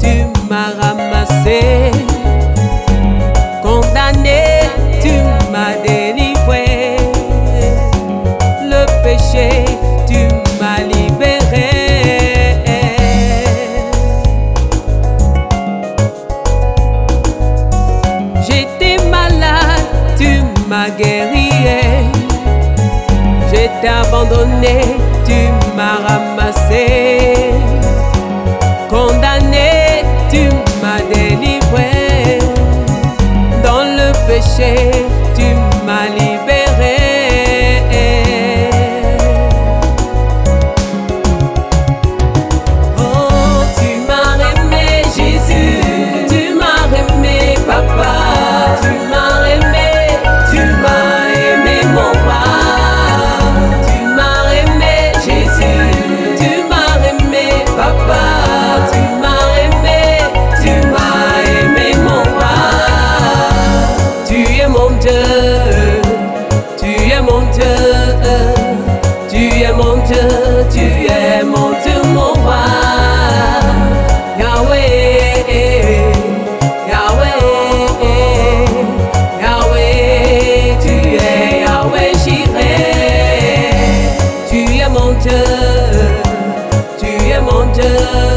tu m'as ramassé. Condamné, tu m'as délivré. Le péché, tu m'as libéré. J'étais malade, tu m'as guéri. J'étais abandonné, tu m'as ramassé. share Tu es mon Dieu, mon roi. Yahweh, Yahweh, Yahweh, tu es Yahweh Jireh. Tu es mon Dieu, tu es mon Dieu.